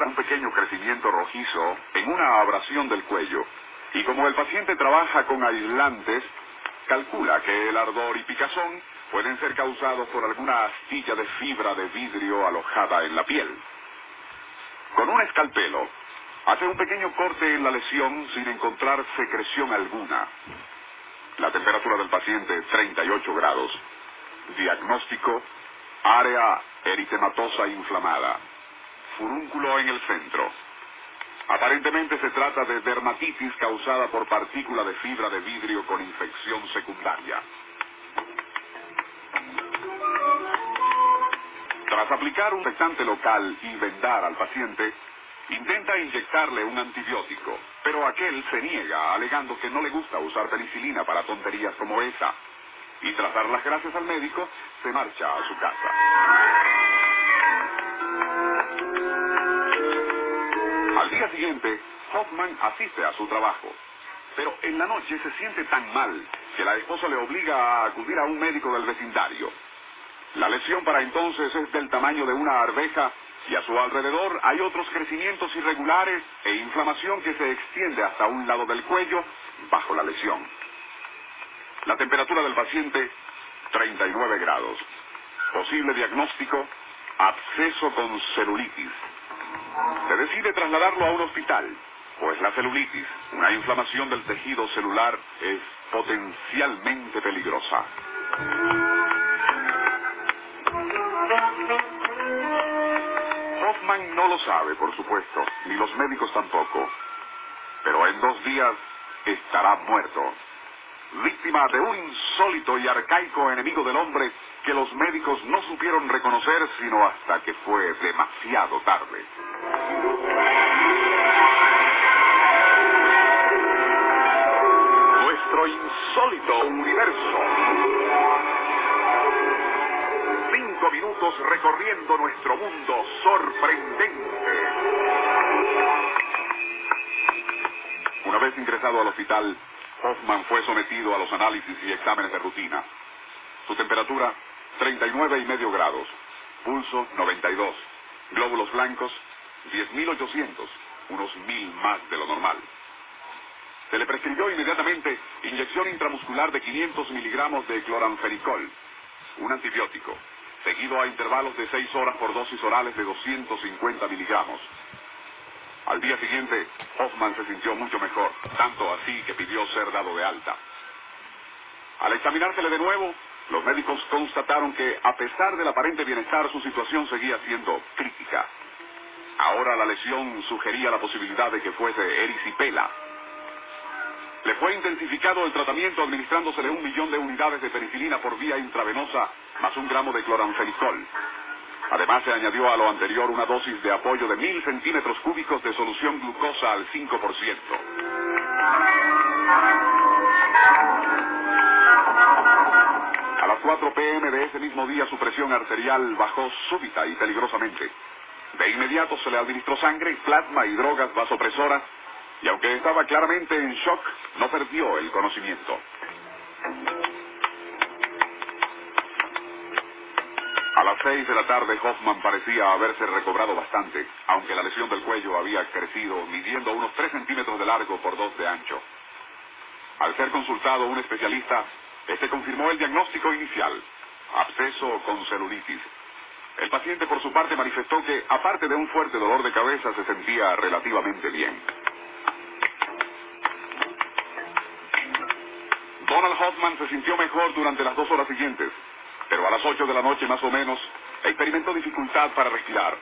Un pequeño crecimiento rojizo en una abrasión del cuello y como el paciente trabaja con aislantes, calcula que el ardor y picazón pueden ser causados por alguna astilla de fibra de vidrio alojada en la piel. Con un escalpelo, hace un pequeño corte en la lesión sin encontrar secreción alguna. La temperatura del paciente 38 grados. Diagnóstico, área eritematosa inflamada. Furúnculo en el centro. Aparentemente se trata de dermatitis causada por partícula de fibra de vidrio con infección secundaria. Tras aplicar un infectante local y vendar al paciente, intenta inyectarle un antibiótico, pero aquel se niega alegando que no le gusta usar penicilina para tonterías como esa. Y tras dar las gracias al médico, se marcha a su casa. Día siguiente, Hoffman asiste a su trabajo. Pero en la noche se siente tan mal que la esposa le obliga a acudir a un médico del vecindario. La lesión para entonces es del tamaño de una arveja y a su alrededor hay otros crecimientos irregulares e inflamación que se extiende hasta un lado del cuello bajo la lesión. La temperatura del paciente, 39 grados. Posible diagnóstico, absceso con celulitis. Se decide trasladarlo a un hospital, pues la celulitis, una inflamación del tejido celular, es potencialmente peligrosa. Hoffman no lo sabe, por supuesto, ni los médicos tampoco. Pero en dos días estará muerto. Víctima de un insólito y arcaico enemigo del hombre que los médicos no supieron reconocer sino hasta que fue demasiado tarde. Nuestro insólito universo. Cinco minutos recorriendo nuestro mundo sorprendente. Una vez ingresado al hospital, Hoffman fue sometido a los análisis y exámenes de rutina. Su temperatura, 39 y medio grados. Pulso, 92. Glóbulos blancos, 10.800, unos mil más de lo normal. Se le prescribió inmediatamente inyección intramuscular de 500 miligramos de cloranfenicol, un antibiótico, seguido a intervalos de 6 horas por dosis orales de 250 miligramos. Al día siguiente, Hoffman se sintió mucho mejor, tanto así que pidió ser dado de alta. Al examinársele de nuevo, los médicos constataron que, a pesar del aparente bienestar, su situación seguía siendo crítica. Ahora la lesión sugería la posibilidad de que fuese erisipela. Le fue intensificado el tratamiento administrándosele un millón de unidades de penicilina por vía intravenosa, más un gramo de cloranfenicol. Además se añadió a lo anterior una dosis de apoyo de mil centímetros cúbicos de solución glucosa al 5%. 4 pm de ese mismo día su presión arterial bajó súbita y peligrosamente. De inmediato se le administró sangre, plasma y drogas vasopresoras y aunque estaba claramente en shock, no perdió el conocimiento. A las seis de la tarde Hoffman parecía haberse recobrado bastante, aunque la lesión del cuello había crecido, midiendo unos tres centímetros de largo por dos de ancho. Al ser consultado un especialista, este confirmó el diagnóstico inicial, absceso con celulitis. El paciente por su parte manifestó que, aparte de un fuerte dolor de cabeza, se sentía relativamente bien. Donald Hoffman se sintió mejor durante las dos horas siguientes, pero a las ocho de la noche más o menos experimentó dificultad para respirar.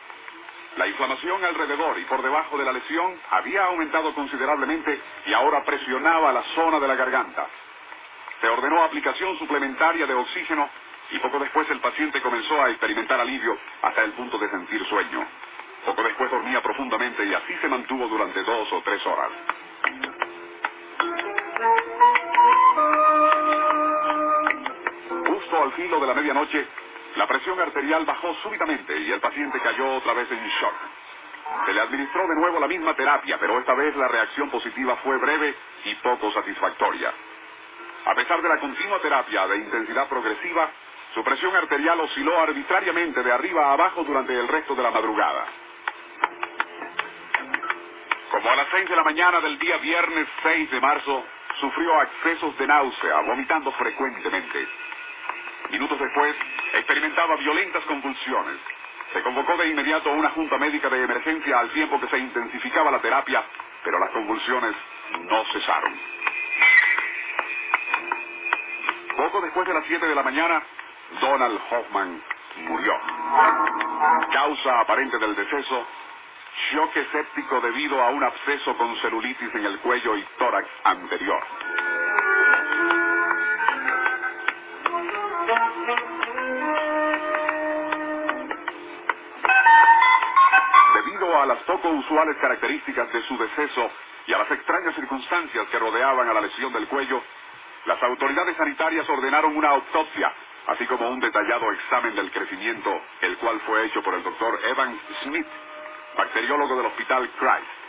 La inflamación alrededor y por debajo de la lesión había aumentado considerablemente y ahora presionaba la zona de la garganta. Se ordenó aplicación suplementaria de oxígeno y poco después el paciente comenzó a experimentar alivio hasta el punto de sentir sueño. Poco después dormía profundamente y así se mantuvo durante dos o tres horas. Justo al filo de la medianoche, la presión arterial bajó súbitamente y el paciente cayó otra vez en shock. Se le administró de nuevo la misma terapia, pero esta vez la reacción positiva fue breve y poco satisfactoria. A pesar de la continua terapia de intensidad progresiva, su presión arterial osciló arbitrariamente de arriba a abajo durante el resto de la madrugada. Como a las seis de la mañana del día viernes 6 de marzo, sufrió accesos de náusea, vomitando frecuentemente. Minutos después, experimentaba violentas convulsiones. Se convocó de inmediato una junta médica de emergencia al tiempo que se intensificaba la terapia, pero las convulsiones no cesaron. Poco después de las 7 de la mañana, Donald Hoffman murió. Causa aparente del deceso, choque séptico debido a un absceso con celulitis en el cuello y tórax anterior. Debido a las poco usuales características de su deceso y a las extrañas circunstancias que rodeaban a la lesión del cuello, las autoridades sanitarias ordenaron una autopsia, así como un detallado examen del crecimiento, el cual fue hecho por el doctor Evan Smith, bacteriólogo del Hospital Christ.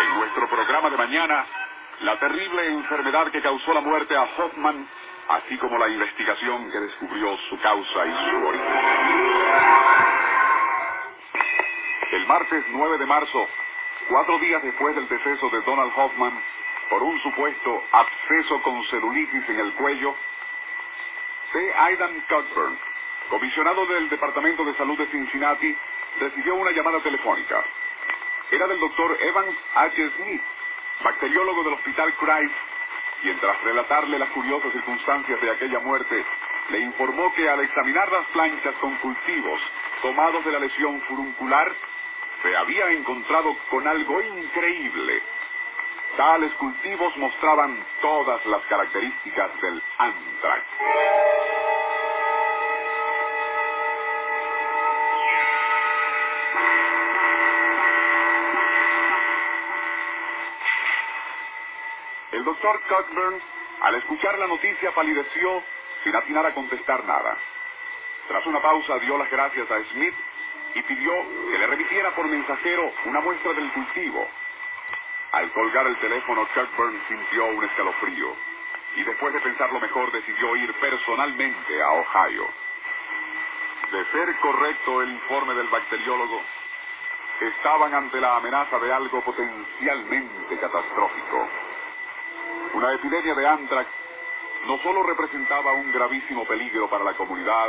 En nuestro programa de mañana, la terrible enfermedad que causó la muerte a Hoffman, así como la investigación que descubrió su causa y su origen. El martes 9 de marzo, cuatro días después del deceso de Donald Hoffman, por un supuesto absceso con celulitis en el cuello, C. Aidan Cockburn, comisionado del Departamento de Salud de Cincinnati, recibió una llamada telefónica. Era del doctor Evans H. Smith, bacteriólogo del Hospital Christ, quien tras relatarle las curiosas circunstancias de aquella muerte, le informó que al examinar las planchas con cultivos tomados de la lesión furuncular, se había encontrado con algo increíble. Tales cultivos mostraban todas las características del anthrax. El doctor Cockburn, al escuchar la noticia, palideció sin atinar a contestar nada. Tras una pausa, dio las gracias a Smith y pidió que le remitiera por mensajero una muestra del cultivo. Al colgar el teléfono, Cockburn sintió un escalofrío y después de pensarlo mejor decidió ir personalmente a Ohio. De ser correcto el informe del bacteriólogo, estaban ante la amenaza de algo potencialmente catastrófico. Una epidemia de anthrax no solo representaba un gravísimo peligro para la comunidad,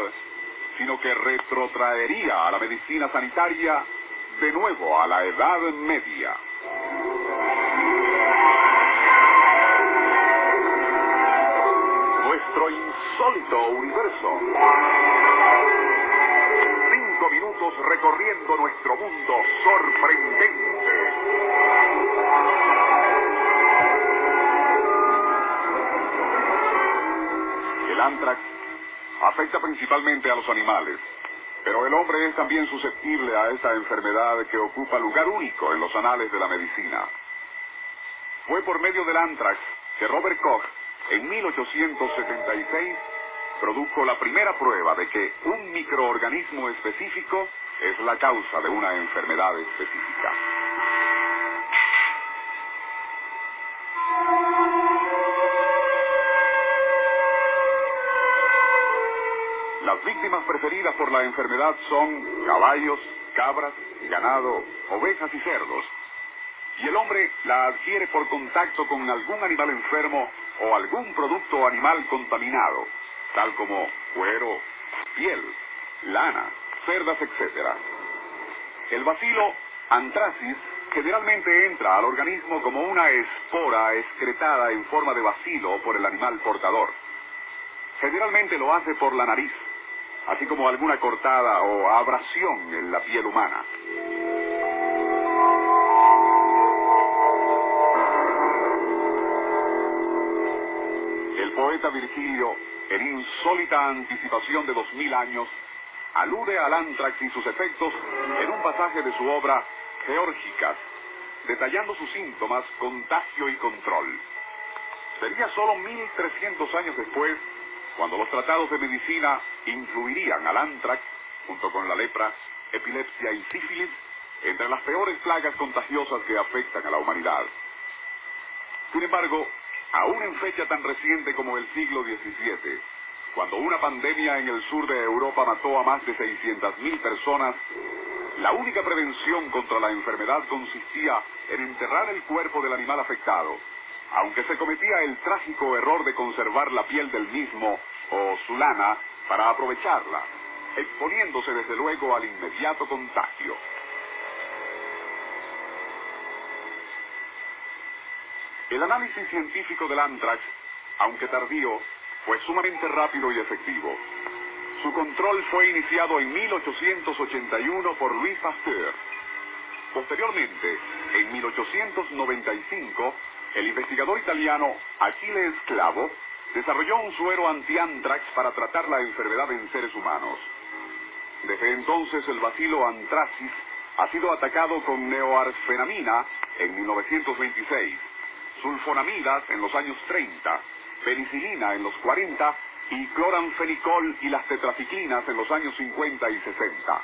sino que retrotraería a la medicina sanitaria de nuevo a la Edad Media. Nuestro insólito universo. Cinco minutos recorriendo nuestro mundo sorprendente. El anthrax afecta principalmente a los animales, pero el hombre es también susceptible a esta enfermedad que ocupa lugar único en los anales de la medicina. Fue por medio del anthrax que Robert Koch, en 1876, produjo la primera prueba de que un microorganismo específico es la causa de una enfermedad específica. Las víctimas preferidas por la enfermedad son caballos, cabras, ganado, ovejas y cerdos. Y el hombre la adquiere por contacto con algún animal enfermo o algún producto animal contaminado, tal como cuero, piel, lana, cerdas, etc. El bacilo anthracis generalmente entra al organismo como una espora excretada en forma de bacilo por el animal portador. Generalmente lo hace por la nariz, así como alguna cortada o abrasión en la piel humana. El poeta Virgilio, en insólita anticipación de dos mil años, alude al antrax y sus efectos en un pasaje de su obra Geórgicas, detallando sus síntomas, contagio y control. Sería solo 1300 años después cuando los tratados de medicina incluirían al antrax, junto con la lepra, epilepsia y sífilis, entre las peores plagas contagiosas que afectan a la humanidad. Sin embargo, aún en fecha tan reciente como el siglo XVII, cuando una pandemia en el sur de Europa mató a más de 600.000 personas, la única prevención contra la enfermedad consistía en enterrar el cuerpo del animal afectado, aunque se cometía el trágico error de conservar la piel del mismo o su lana para aprovecharla, exponiéndose desde luego al inmediato contagio. El análisis científico del anthrax, aunque tardío, fue sumamente rápido y efectivo. Su control fue iniciado en 1881 por Louis Pasteur. Posteriormente, en 1895, el investigador italiano Achille Esclavo desarrolló un suero anti-anthrax para tratar la enfermedad en seres humanos. Desde entonces el bacilo anthracis ha sido atacado con neoarfenamina en 1926 sulfonamidas en los años 30, penicilina en los 40 y cloranfenicol y las tetraciclinas en los años 50 y 60.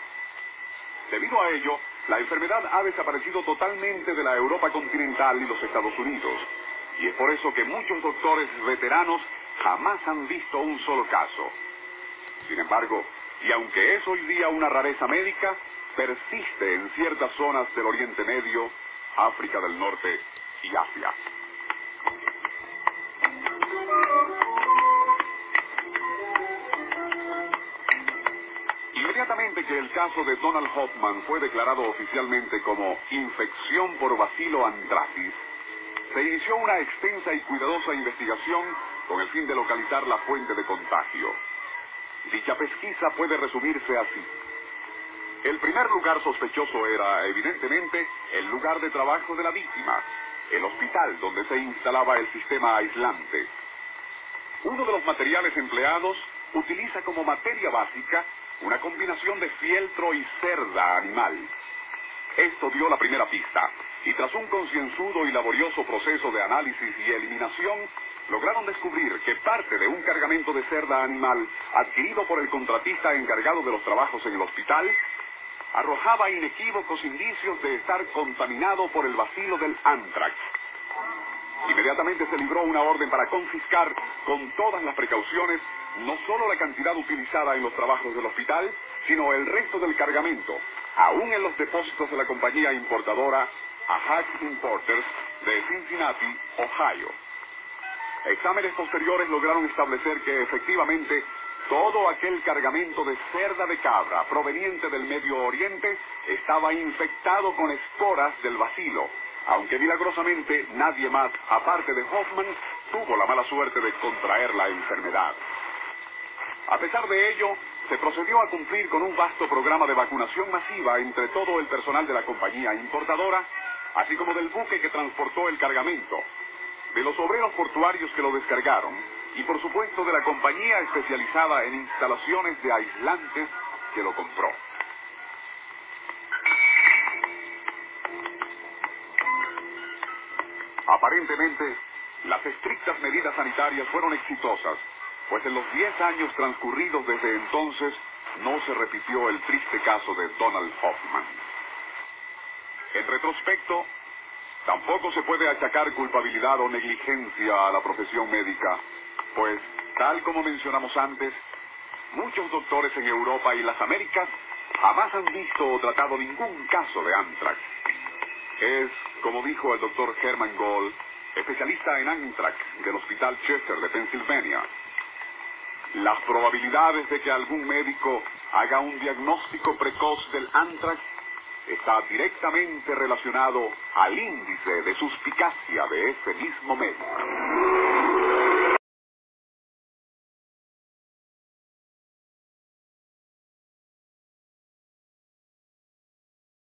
Debido a ello, la enfermedad ha desaparecido totalmente de la Europa continental y los Estados Unidos. Y es por eso que muchos doctores veteranos jamás han visto un solo caso. Sin embargo, y aunque es hoy día una rareza médica, persiste en ciertas zonas del Oriente Medio, África del Norte y Asia. Inmediatamente que el caso de Donald Hoffman fue declarado oficialmente como infección por bacilo anthracis, se inició una extensa y cuidadosa investigación con el fin de localizar la fuente de contagio. Dicha pesquisa puede resumirse así. El primer lugar sospechoso era, evidentemente, el lugar de trabajo de la víctima, el hospital donde se instalaba el sistema aislante. Uno de los materiales empleados utiliza como materia básica una combinación de fieltro y cerda animal. Esto dio la primera pista, y tras un concienzudo y laborioso proceso de análisis y eliminación, lograron descubrir que parte de un cargamento de cerda animal adquirido por el contratista encargado de los trabajos en el hospital arrojaba inequívocos indicios de estar contaminado por el vacilo del anthrax. Inmediatamente se libró una orden para confiscar con todas las precauciones no solo la cantidad utilizada en los trabajos del hospital, sino el resto del cargamento, aún en los depósitos de la compañía importadora Ajax Importers de Cincinnati, Ohio. Exámenes posteriores lograron establecer que efectivamente todo aquel cargamento de cerda de cabra proveniente del Medio Oriente estaba infectado con esporas del vacilo, aunque milagrosamente nadie más, aparte de Hoffman, tuvo la mala suerte de contraer la enfermedad. A pesar de ello, se procedió a cumplir con un vasto programa de vacunación masiva entre todo el personal de la compañía importadora, así como del buque que transportó el cargamento, de los obreros portuarios que lo descargaron y por supuesto de la compañía especializada en instalaciones de aislantes que lo compró. Aparentemente, las estrictas medidas sanitarias fueron exitosas pues en los 10 años transcurridos desde entonces no se repitió el triste caso de Donald Hoffman. En retrospecto, tampoco se puede achacar culpabilidad o negligencia a la profesión médica, pues, tal como mencionamos antes, muchos doctores en Europa y las Américas jamás han visto o tratado ningún caso de anthrax. Es, como dijo el doctor Herman Gold, especialista en anthrax del Hospital Chester de Pensilvania, las probabilidades de que algún médico haga un diagnóstico precoz del anthrax está directamente relacionado al índice de suspicacia de ese mismo médico.